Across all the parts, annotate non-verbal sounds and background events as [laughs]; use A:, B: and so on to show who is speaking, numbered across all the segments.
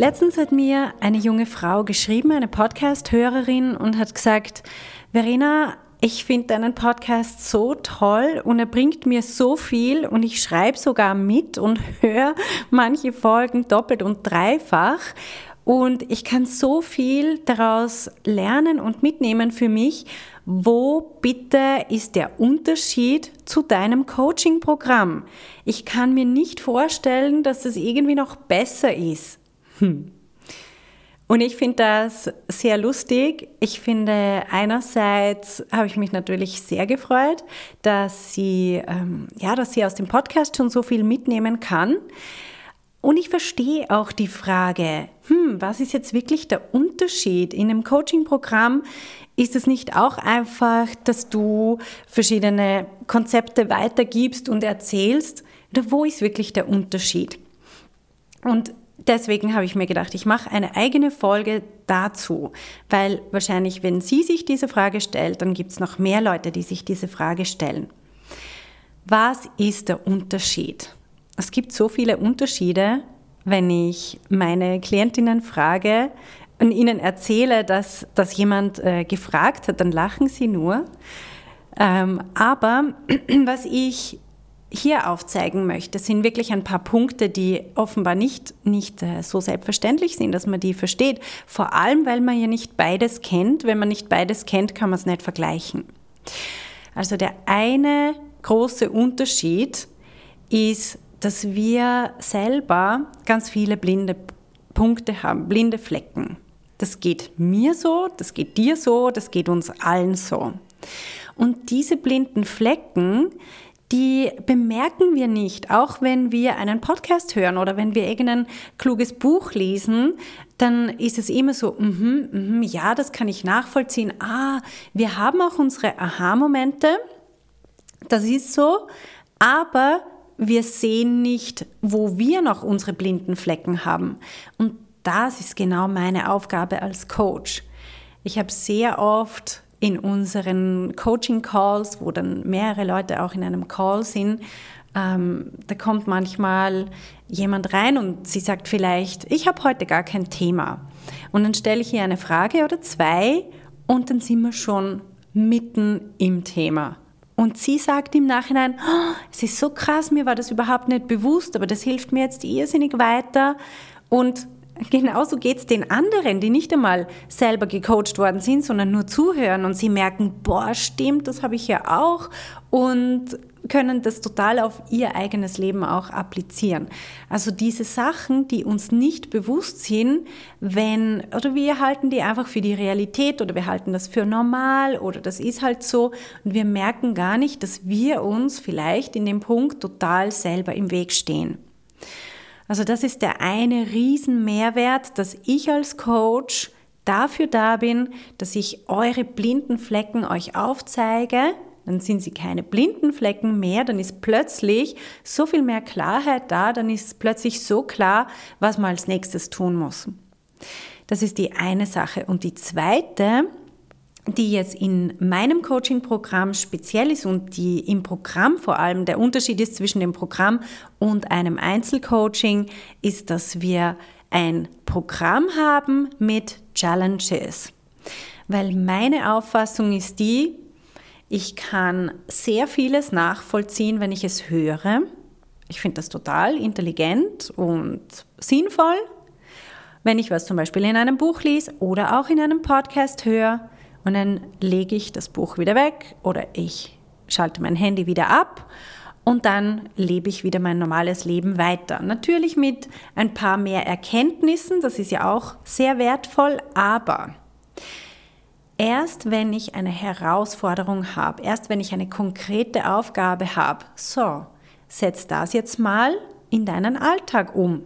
A: Letztens hat mir eine junge Frau geschrieben, eine Podcast-Hörerin, und hat gesagt, Verena, ich finde deinen Podcast so toll und er bringt mir so viel und ich schreibe sogar mit und [laughs] höre manche Folgen doppelt und dreifach. Und ich kann so viel daraus lernen und mitnehmen für mich. Wo bitte ist der Unterschied zu deinem Coaching-Programm? Ich kann mir nicht vorstellen, dass das irgendwie noch besser ist. Hm. Und ich finde das sehr lustig. Ich finde, einerseits habe ich mich natürlich sehr gefreut, dass sie, ähm, ja, dass sie aus dem Podcast schon so viel mitnehmen kann. Und ich verstehe auch die Frage, hm, was ist jetzt wirklich der Unterschied? In einem Coaching-Programm ist es nicht auch einfach, dass du verschiedene Konzepte weitergibst und erzählst? Oder wo ist wirklich der Unterschied? Und deswegen habe ich mir gedacht, ich mache eine eigene Folge dazu, weil wahrscheinlich, wenn sie sich diese Frage stellt, dann gibt es noch mehr Leute, die sich diese Frage stellen. Was ist der Unterschied? Es gibt so viele Unterschiede, wenn ich meine Klientinnen frage und ihnen erzähle, dass, dass jemand äh, gefragt hat, dann lachen sie nur. Ähm, aber [clears throat] was ich hier aufzeigen möchte, sind wirklich ein paar Punkte, die offenbar nicht, nicht äh, so selbstverständlich sind, dass man die versteht. Vor allem, weil man ja nicht beides kennt. Wenn man nicht beides kennt, kann man es nicht vergleichen. Also der eine große Unterschied ist, dass wir selber ganz viele blinde Punkte haben, blinde Flecken. Das geht mir so, das geht dir so, das geht uns allen so. Und diese blinden Flecken, die bemerken wir nicht. Auch wenn wir einen Podcast hören oder wenn wir irgendein kluges Buch lesen, dann ist es immer so, -hmm, mm ja, das kann ich nachvollziehen. Ah, wir haben auch unsere Aha-Momente. Das ist so. Aber wir sehen nicht, wo wir noch unsere blinden Flecken haben. Und das ist genau meine Aufgabe als Coach. Ich habe sehr oft in unseren Coaching-Calls, wo dann mehrere Leute auch in einem Call sind, ähm, da kommt manchmal jemand rein und sie sagt vielleicht, ich habe heute gar kein Thema. Und dann stelle ich ihr eine Frage oder zwei und dann sind wir schon mitten im Thema. Und sie sagt im Nachhinein, oh, es ist so krass, mir war das überhaupt nicht bewusst, aber das hilft mir jetzt irrsinnig weiter. Und genauso geht es den anderen, die nicht einmal selber gecoacht worden sind, sondern nur zuhören und sie merken, boah, stimmt, das habe ich ja auch und können das total auf ihr eigenes Leben auch applizieren. Also diese Sachen, die uns nicht bewusst sind, wenn, oder wir halten die einfach für die Realität oder wir halten das für normal oder das ist halt so und wir merken gar nicht, dass wir uns vielleicht in dem Punkt total selber im Weg stehen. Also das ist der eine Riesenmehrwert, dass ich als Coach dafür da bin, dass ich eure blinden Flecken euch aufzeige. Dann sind sie keine blinden Flecken mehr, dann ist plötzlich so viel mehr Klarheit da, dann ist plötzlich so klar, was man als nächstes tun muss. Das ist die eine Sache. Und die zweite, die jetzt in meinem Coaching-Programm speziell ist und die im Programm vor allem der Unterschied ist zwischen dem Programm und einem Einzelcoaching, ist, dass wir ein Programm haben mit Challenges. Weil meine Auffassung ist die, ich kann sehr vieles nachvollziehen, wenn ich es höre. Ich finde das total intelligent und sinnvoll. Wenn ich was zum Beispiel in einem Buch lese oder auch in einem Podcast höre, und dann lege ich das Buch wieder weg oder ich schalte mein Handy wieder ab und dann lebe ich wieder mein normales Leben weiter. Natürlich mit ein paar mehr Erkenntnissen, das ist ja auch sehr wertvoll, aber erst wenn ich eine Herausforderung habe, erst wenn ich eine konkrete Aufgabe habe, so, setz das jetzt mal in deinen Alltag um.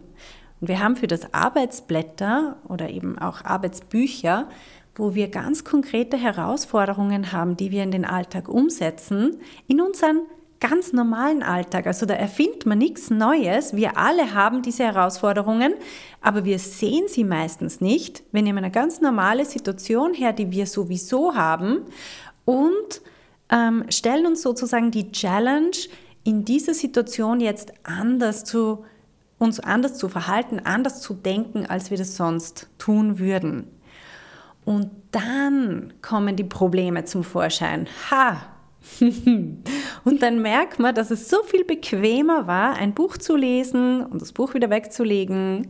A: Und wir haben für das Arbeitsblätter oder eben auch Arbeitsbücher, wo wir ganz konkrete Herausforderungen haben, die wir in den Alltag umsetzen, in unseren ganz normalen Alltag. Also da erfindet man nichts Neues. Wir alle haben diese Herausforderungen, aber wir sehen sie meistens nicht. Wir nehmen eine ganz normale Situation her, die wir sowieso haben und ähm, stellen uns sozusagen die Challenge, in dieser Situation jetzt anders zu uns anders zu verhalten, anders zu denken, als wir das sonst tun würden. Und dann kommen die Probleme zum Vorschein. Ha! [laughs] und dann merkt man, dass es so viel bequemer war, ein Buch zu lesen und das Buch wieder wegzulegen,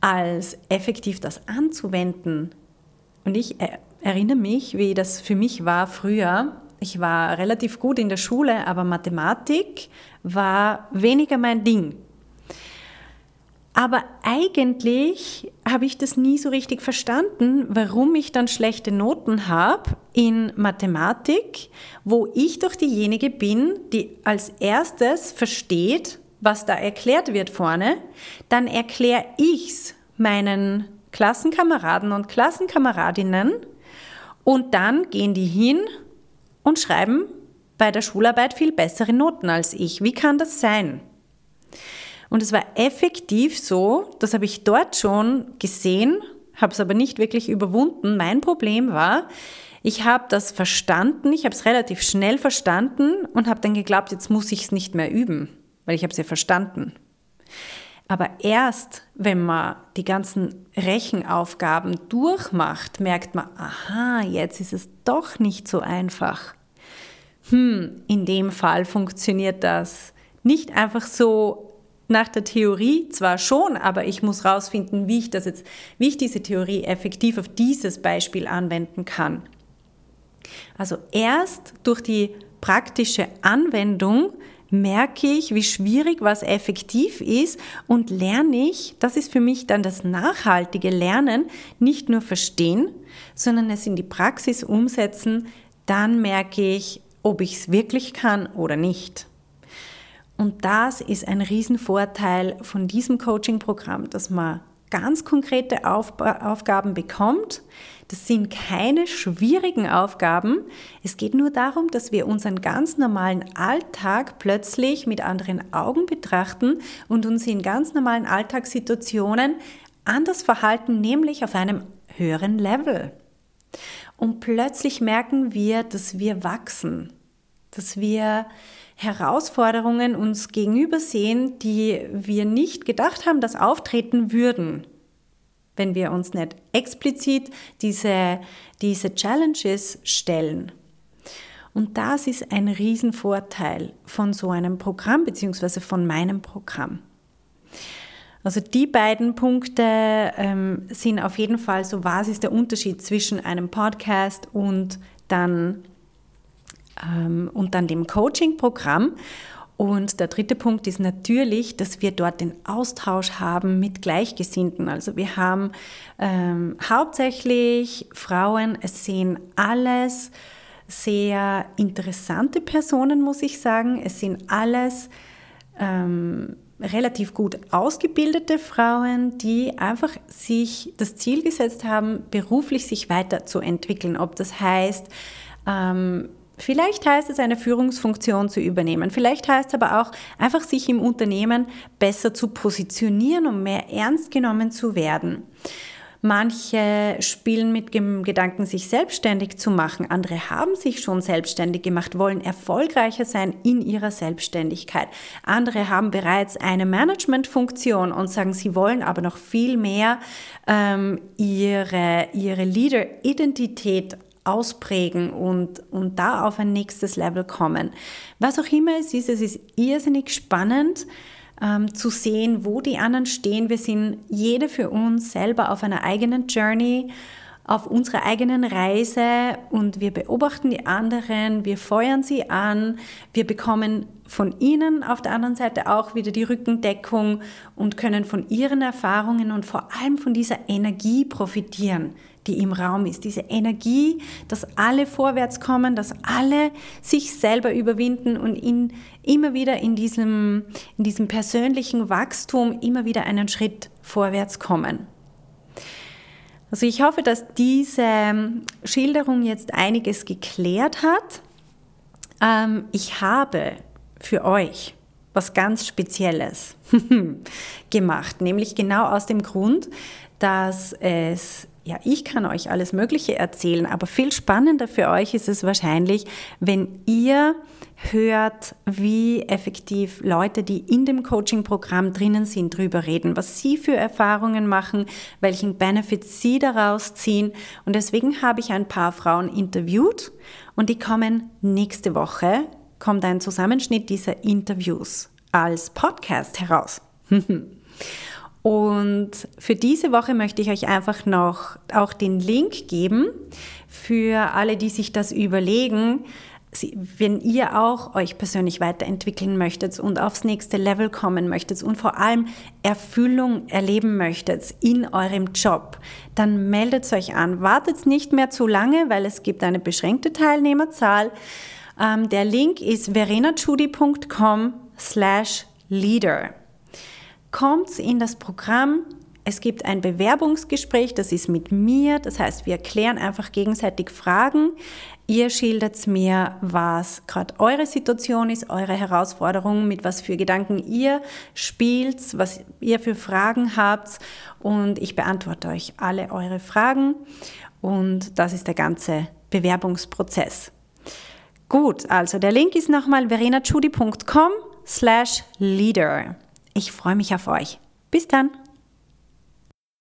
A: als effektiv das anzuwenden. Und ich erinnere mich, wie das für mich war früher. Ich war relativ gut in der Schule, aber Mathematik war weniger mein Ding. Aber eigentlich habe ich das nie so richtig verstanden, warum ich dann schlechte Noten habe in Mathematik, wo ich doch diejenige bin, die als erstes versteht, was da erklärt wird vorne. Dann erkläre ich es meinen Klassenkameraden und Klassenkameradinnen und dann gehen die hin und schreiben bei der Schularbeit viel bessere Noten als ich. Wie kann das sein? Und es war effektiv so, das habe ich dort schon gesehen, habe es aber nicht wirklich überwunden. Mein Problem war, ich habe das verstanden, ich habe es relativ schnell verstanden und habe dann geglaubt, jetzt muss ich es nicht mehr üben, weil ich habe es ja verstanden. Aber erst, wenn man die ganzen Rechenaufgaben durchmacht, merkt man, aha, jetzt ist es doch nicht so einfach. Hm, in dem Fall funktioniert das nicht einfach so nach der Theorie zwar schon, aber ich muss rausfinden, wie ich das jetzt, wie ich diese Theorie effektiv auf dieses Beispiel anwenden kann. Also erst durch die praktische Anwendung merke ich, wie schwierig was effektiv ist und lerne ich, das ist für mich dann das nachhaltige Lernen, nicht nur verstehen, sondern es in die Praxis umsetzen, dann merke ich, ob ich es wirklich kann oder nicht. Und das ist ein Riesenvorteil von diesem Coaching-Programm, dass man ganz konkrete Auf Aufgaben bekommt. Das sind keine schwierigen Aufgaben. Es geht nur darum, dass wir unseren ganz normalen Alltag plötzlich mit anderen Augen betrachten und uns in ganz normalen Alltagssituationen anders verhalten, nämlich auf einem höheren Level. Und plötzlich merken wir, dass wir wachsen, dass wir Herausforderungen uns gegenüber sehen, die wir nicht gedacht haben, dass auftreten würden, wenn wir uns nicht explizit diese, diese Challenges stellen. Und das ist ein Riesenvorteil von so einem Programm beziehungsweise von meinem Programm. Also die beiden Punkte ähm, sind auf jeden Fall so, was ist der Unterschied zwischen einem Podcast und dann ähm, und dann dem Coaching-Programm. Und der dritte Punkt ist natürlich, dass wir dort den Austausch haben mit Gleichgesinnten. Also wir haben ähm, hauptsächlich Frauen, es sehen alles sehr interessante Personen, muss ich sagen. Es sind alles ähm, relativ gut ausgebildete Frauen, die einfach sich das Ziel gesetzt haben, beruflich sich weiterzuentwickeln. Ob das heißt, ähm, Vielleicht heißt es, eine Führungsfunktion zu übernehmen. Vielleicht heißt es aber auch, einfach sich im Unternehmen besser zu positionieren, um mehr ernst genommen zu werden. Manche spielen mit dem Gedanken, sich selbstständig zu machen. Andere haben sich schon selbstständig gemacht, wollen erfolgreicher sein in ihrer Selbstständigkeit. Andere haben bereits eine Managementfunktion und sagen, sie wollen aber noch viel mehr ähm, ihre, ihre Leader-Identität ausprägen und, und da auf ein nächstes Level kommen. Was auch immer es ist, es ist irrsinnig spannend ähm, zu sehen, wo die anderen stehen. Wir sind jede für uns selber auf einer eigenen Journey auf unserer eigenen Reise und wir beobachten die anderen, wir feuern sie an, wir bekommen von ihnen auf der anderen Seite auch wieder die Rückendeckung und können von ihren Erfahrungen und vor allem von dieser Energie profitieren, die im Raum ist. Diese Energie, dass alle vorwärts kommen, dass alle sich selber überwinden und in, immer wieder in diesem, in diesem persönlichen Wachstum immer wieder einen Schritt vorwärts kommen. Also ich hoffe, dass diese Schilderung jetzt einiges geklärt hat. Ähm, ich habe für euch was ganz Spezielles [laughs] gemacht, nämlich genau aus dem Grund, dass es ja, ich kann euch alles Mögliche erzählen, aber viel spannender für euch ist es wahrscheinlich, wenn ihr hört, wie effektiv Leute, die in dem Coaching-Programm drinnen sind, drüber reden, was sie für Erfahrungen machen, welchen Benefit sie daraus ziehen. Und deswegen habe ich ein paar Frauen interviewt und die kommen nächste Woche, kommt ein Zusammenschnitt dieser Interviews als Podcast heraus. [laughs] Und für diese Woche möchte ich euch einfach noch auch den Link geben für alle, die sich das überlegen. Wenn ihr auch euch persönlich weiterentwickeln möchtet und aufs nächste Level kommen möchtet und vor allem Erfüllung erleben möchtet in eurem Job, dann meldet euch an. Wartet nicht mehr zu lange, weil es gibt eine beschränkte Teilnehmerzahl. Ähm, der Link ist verenachudi.com slash leader kommt in das Programm. Es gibt ein Bewerbungsgespräch, das ist mit mir. Das heißt, wir klären einfach gegenseitig Fragen. Ihr schildert mir, was gerade eure Situation ist, eure Herausforderungen, mit was für Gedanken ihr spielt, was ihr für Fragen habt. Und ich beantworte euch alle eure Fragen. Und das ist der ganze Bewerbungsprozess. Gut, also der Link ist nochmal verenachudi.com slash leader. Ich freue mich auf euch. Bis dann.